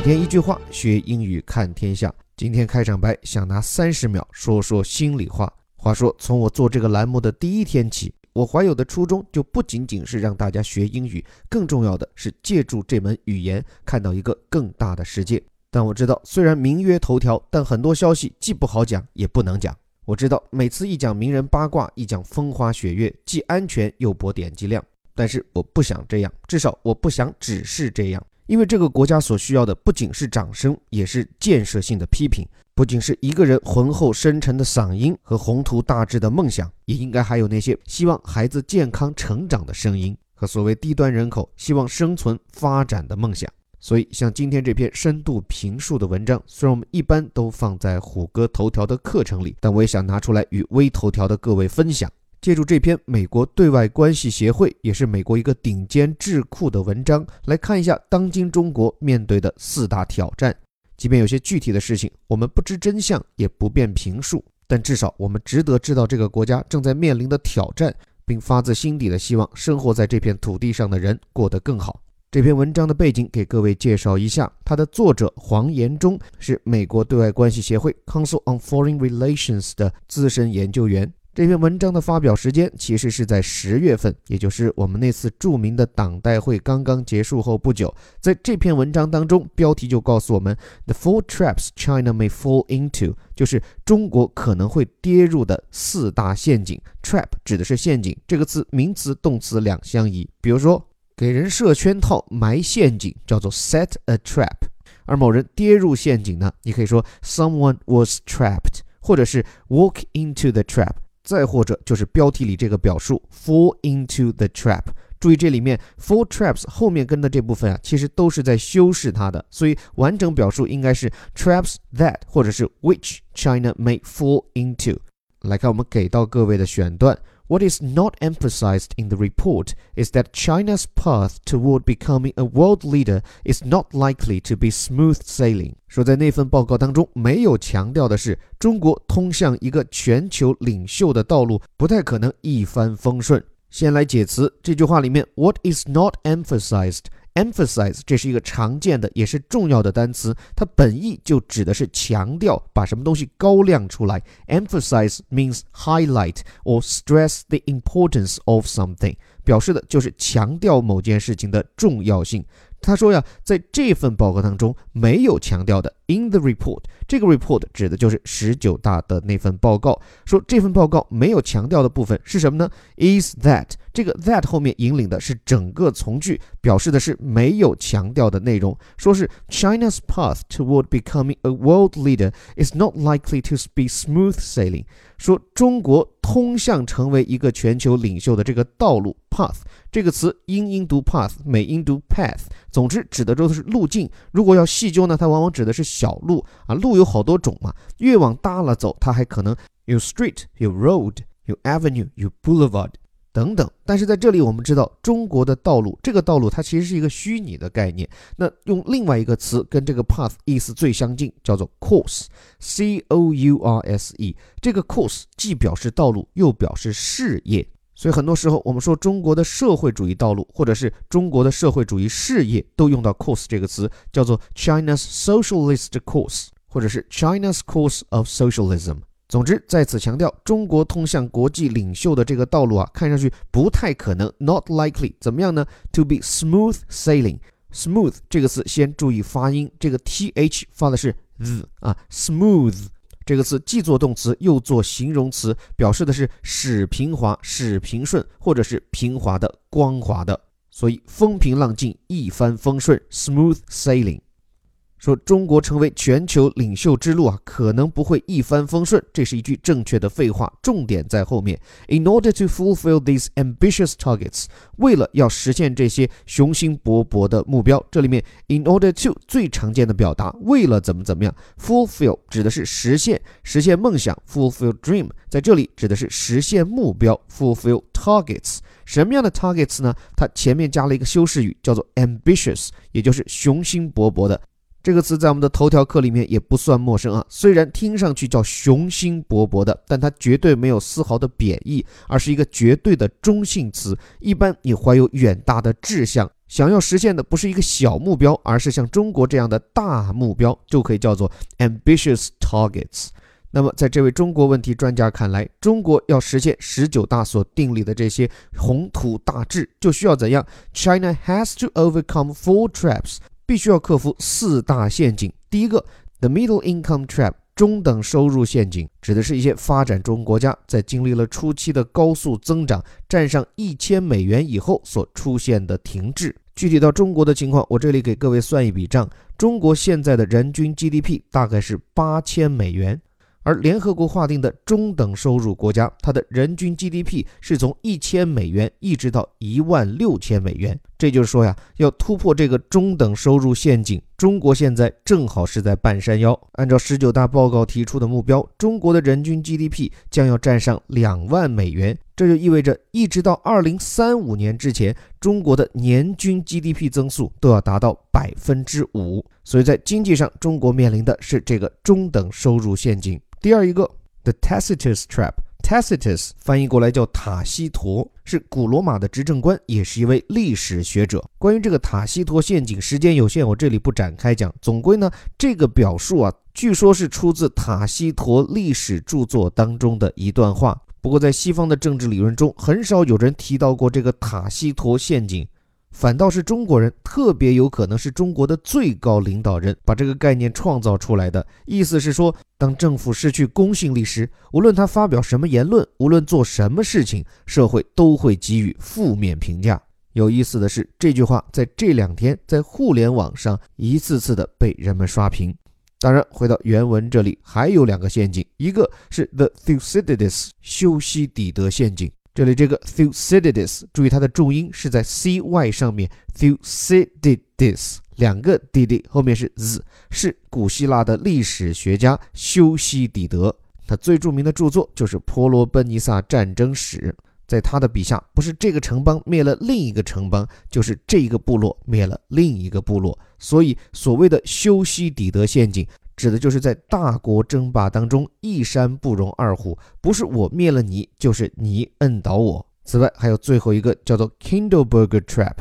每天一句话，学英语看天下。今天开场白想拿三十秒说说心里话。话说，从我做这个栏目的第一天起，我怀有的初衷就不仅仅是让大家学英语，更重要的是借助这门语言看到一个更大的世界。但我知道，虽然名曰头条，但很多消息既不好讲，也不能讲。我知道，每次一讲名人八卦，一讲风花雪月，既安全又博点击量。但是我不想这样，至少我不想只是这样。因为这个国家所需要的不仅是掌声，也是建设性的批评；不仅是一个人浑厚深沉的嗓音和宏图大志的梦想，也应该还有那些希望孩子健康成长的声音和所谓低端人口希望生存发展的梦想。所以，像今天这篇深度评述的文章，虽然我们一般都放在虎哥头条的课程里，但我也想拿出来与微头条的各位分享。借助这篇美国对外关系协会，也是美国一个顶尖智库的文章，来看一下当今中国面对的四大挑战。即便有些具体的事情我们不知真相，也不便评述，但至少我们值得知道这个国家正在面临的挑战，并发自心底的希望生活在这片土地上的人过得更好。这篇文章的背景给各位介绍一下，它的作者黄延忠是美国对外关系协会 （Council on Foreign Relations） 的资深研究员。这篇文章的发表时间其实是在十月份，也就是我们那次著名的党代会刚刚结束后不久。在这篇文章当中，标题就告诉我们：“The four traps China may fall into”，就是中国可能会跌入的四大陷阱。Trap 指的是陷阱，这个词名词、动词两相宜。比如说，给人设圈套、埋陷阱，叫做 set a trap；而某人跌入陷阱呢，你可以说 “someone was trapped”，或者是 “walk into the trap”。再或者就是标题里这个表述 fall into the trap。注意这里面 fall traps 后面跟的这部分啊，其实都是在修饰它的，所以完整表述应该是 traps that 或者是 which China may fall into。来看我们给到各位的选段。What is not emphasized in the report is that China's path toward becoming a world leader is not likely to be smooth sailing。说在那份报告当中没有强调的是，中国通向一个全球领袖的道路不太可能一帆风顺。先来解词，这句话里面 What is not emphasized Emphasize 这是一个常见的也是重要的单词，它本意就指的是强调，把什么东西高亮出来。emphasize means highlight or stress the importance of something，表示的就是强调某件事情的重要性。他说呀，在这份报告当中没有强调的。In the report，这个 report 指的就是十九大的那份报告。说这份报告没有强调的部分是什么呢？Is that 这个 that 后面引领的是整个从句，表示的是没有强调的内容。说是 China's path toward becoming a world leader is not likely to be smooth sailing。说中国通向成为一个全球领袖的这个道路 path 这个词英音读 path，美音读 path，总之指的都是路径。如果要细究呢，它往往指的是。小路啊，路有好多种嘛，越往大了走，它还可能有 street、有 road、有 avenue、有 boulevard 等等。但是在这里，我们知道中国的道路，这个道路它其实是一个虚拟的概念。那用另外一个词跟这个 path 意思最相近，叫做 course，c o u r s e。这个 course 既表示道路，又表示事业。所以很多时候，我们说中国的社会主义道路，或者是中国的社会主义事业，都用到 course 这个词，叫做 China's socialist course，或者是 China's course of socialism。总之，在此强调，中国通向国际领袖的这个道路啊，看上去不太可能，not likely。怎么样呢？To be smooth sailing。smooth 这个词先注意发音，这个 th 发的是 z 啊，smooth。这个词既做动词又做形容词，表示的是使平滑、使平顺，或者是平滑的、光滑的，所以风平浪静、一帆风顺 （smooth sailing）。说中国成为全球领袖之路啊，可能不会一帆风顺，这是一句正确的废话，重点在后面。In order to fulfill these ambitious targets，为了要实现这些雄心勃勃的目标，这里面 in order to 最常见的表达，为了怎么怎么样，fulfill 指的是实现，实现梦想，fulfill dream，在这里指的是实现目标，fulfill targets。什么样的 targets 呢？它前面加了一个修饰语，叫做 ambitious，也就是雄心勃勃的。这个词在我们的头条课里面也不算陌生啊。虽然听上去叫雄心勃勃的，但它绝对没有丝毫的贬义，而是一个绝对的中性词。一般你怀有远大的志向，想要实现的不是一个小目标，而是像中国这样的大目标，就可以叫做 ambitious targets。那么，在这位中国问题专家看来，中国要实现十九大所订立的这些宏图大志，就需要怎样？China has to overcome four traps，必须要克服四大陷阱。第一个，the middle income trap，中等收入陷阱，指的是一些发展中国家在经历了初期的高速增长，站上一千美元以后所出现的停滞。具体到中国的情况，我这里给各位算一笔账：中国现在的人均 GDP 大概是八千美元。而联合国划定的中等收入国家，它的人均 GDP 是从一千美元一直到一万六千美元。这就是说呀，要突破这个中等收入陷阱，中国现在正好是在半山腰。按照十九大报告提出的目标，中国的人均 GDP 将要站上两万美元。这就意味着，一直到二零三五年之前，中国的年均 GDP 增速都要达到百分之五。所以在经济上，中国面临的是这个中等收入陷阱。第二一个，the Tacitus trap，Tacitus 翻译过来叫塔西佗，是古罗马的执政官，也是一位历史学者。关于这个塔西佗陷阱，时间有限，我这里不展开讲。总归呢，这个表述啊，据说是出自塔西佗历史著作当中的一段话。不过在西方的政治理论中，很少有人提到过这个塔西佗陷阱。反倒是中国人，特别有可能是中国的最高领导人把这个概念创造出来的。意思是说，当政府失去公信力时，无论他发表什么言论，无论做什么事情，社会都会给予负面评价。有意思的是，这句话在这两天在互联网上一次次的被人们刷屏。当然，回到原文这里，还有两个陷阱，一个是 The Thucydides 修昔底德陷阱。这里这个 Thucydides，注意它的重音是在 cy 上面，Thucydides 两个 dd 后面是 z，是古希腊的历史学家修昔底德。他最著名的著作就是《婆罗奔尼撒战争史》。在他的笔下，不是这个城邦灭了另一个城邦，就是这一个部落灭了另一个部落。所以，所谓的修昔底德陷阱。指的就是在大国争霸当中，一山不容二虎，不是我灭了你，就是你摁倒我。此外，还有最后一个叫做 Kindleberger Trap，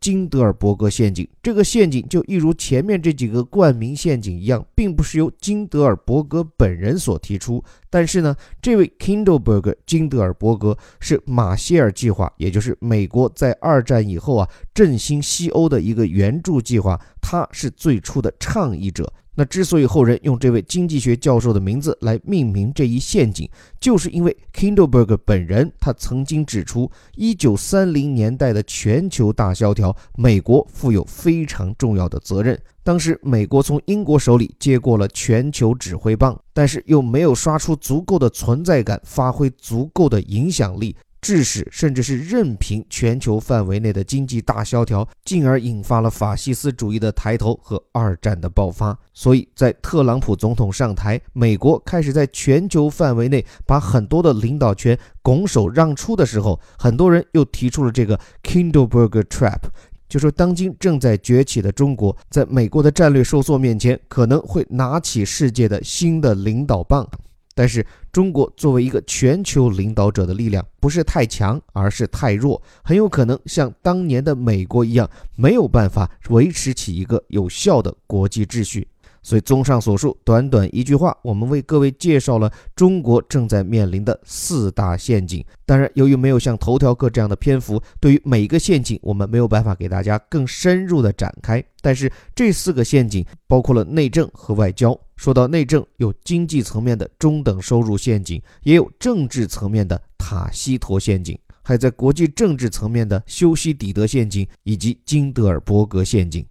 金德尔伯格陷阱。这个陷阱就一如前面这几个冠名陷阱一样，并不是由金德尔伯格本人所提出，但是呢，这位 Kindleberger 金德尔伯格是马歇尔计划，也就是美国在二战以后啊振兴西欧的一个援助计划，他是最初的倡议者。那之所以后人用这位经济学教授的名字来命名这一陷阱，就是因为 Kindleberg 本人他曾经指出，1930年代的全球大萧条，美国负有非常重要的责任。当时美国从英国手里接过了全球指挥棒，但是又没有刷出足够的存在感，发挥足够的影响力。致使甚至是任凭全球范围内的经济大萧条，进而引发了法西斯主义的抬头和二战的爆发。所以在特朗普总统上台，美国开始在全球范围内把很多的领导权拱手让出的时候，很多人又提出了这个 Kindleberger Trap，就说当今正在崛起的中国，在美国的战略收缩面前，可能会拿起世界的新的领导棒。但是，中国作为一个全球领导者的力量不是太强，而是太弱，很有可能像当年的美国一样，没有办法维持起一个有效的国际秩序。所以，综上所述，短短一句话，我们为各位介绍了中国正在面临的四大陷阱。当然，由于没有像头条课这样的篇幅，对于每一个陷阱，我们没有办法给大家更深入的展开。但是，这四个陷阱包括了内政和外交。说到内政，有经济层面的中等收入陷阱，也有政治层面的塔西佗陷阱，还在国际政治层面的修昔底德陷阱以及金德尔伯格陷阱。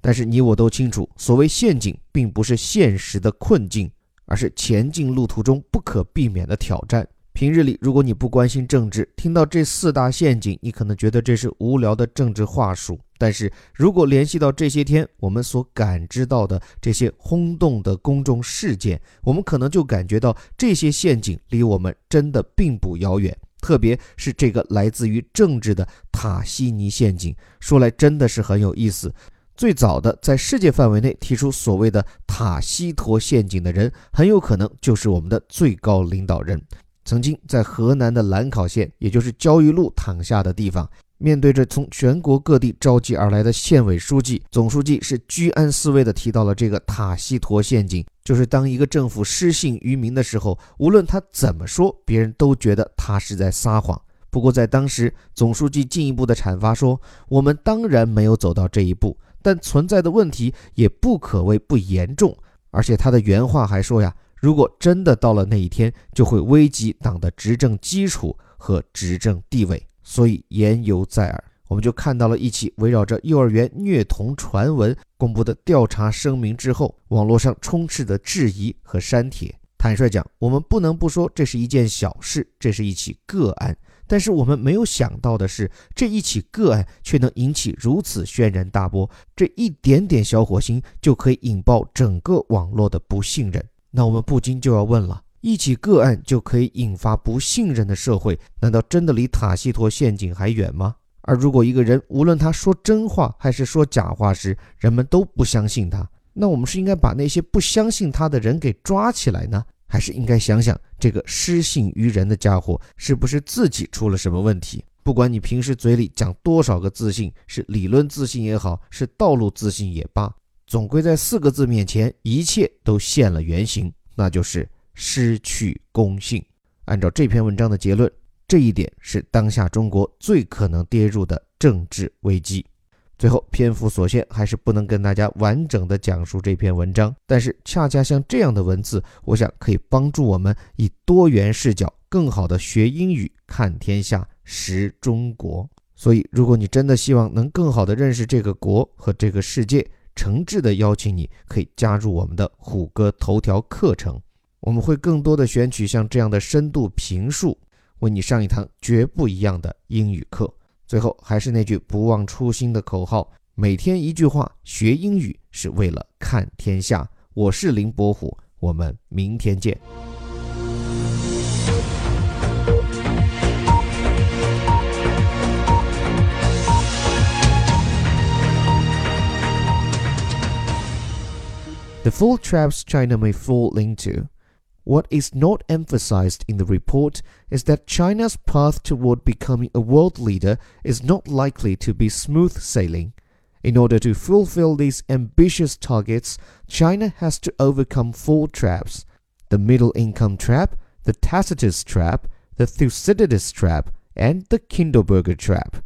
但是你我都清楚，所谓陷阱，并不是现实的困境，而是前进路途中不可避免的挑战。平日里，如果你不关心政治，听到这四大陷阱，你可能觉得这是无聊的政治话术。但是如果联系到这些天我们所感知到的这些轰动的公众事件，我们可能就感觉到这些陷阱离我们真的并不遥远。特别是这个来自于政治的塔西尼陷阱，说来真的是很有意思。最早的在世界范围内提出所谓的塔西佗陷阱的人，很有可能就是我们的最高领导人。曾经在河南的兰考县，也就是焦裕禄躺下的地方，面对着从全国各地召集而来的县委书记、总书记，是居安思危地提到了这个塔西佗陷阱，就是当一个政府失信于民的时候，无论他怎么说，别人都觉得他是在撒谎。不过在当时，总书记进一步的阐发说：“我们当然没有走到这一步，但存在的问题也不可谓不严重。”而且他的原话还说呀：“如果真的到了那一天，就会危及党的执政基础和执政地位。”所以言犹在耳，我们就看到了一起围绕着幼儿园虐童传闻公布的调查声明之后，网络上充斥的质疑和删帖。坦率讲，我们不能不说这是一件小事，这是一起个案。但是我们没有想到的是，这一起个案却能引起如此轩然大波，这一点点小火星就可以引爆整个网络的不信任。那我们不禁就要问了。一起个案就可以引发不信任的社会，难道真的离塔西佗陷阱还远吗？而如果一个人无论他说真话还是说假话时，人们都不相信他，那我们是应该把那些不相信他的人给抓起来呢，还是应该想想这个失信于人的家伙是不是自己出了什么问题？不管你平时嘴里讲多少个自信，是理论自信也好，是道路自信也罢，总归在四个字面前，一切都现了原形，那就是。失去公信。按照这篇文章的结论，这一点是当下中国最可能跌入的政治危机。最后，篇幅所限，还是不能跟大家完整的讲述这篇文章。但是，恰恰像这样的文字，我想可以帮助我们以多元视角，更好的学英语、看天下、识中国。所以，如果你真的希望能更好的认识这个国和这个世界，诚挚的邀请你可以加入我们的虎哥头条课程。我们会更多的选取像这样的深度评述，为你上一堂绝不一样的英语课。最后，还是那句不忘初心的口号：每天一句话，学英语是为了看天下。我是林伯虎，我们明天见。The full traps China may fall into. What is not emphasized in the report is that China's path toward becoming a world leader is not likely to be smooth sailing. In order to fulfill these ambitious targets, China has to overcome four traps the middle income trap, the Tacitus trap, the Thucydides trap, and the Kinderberger trap.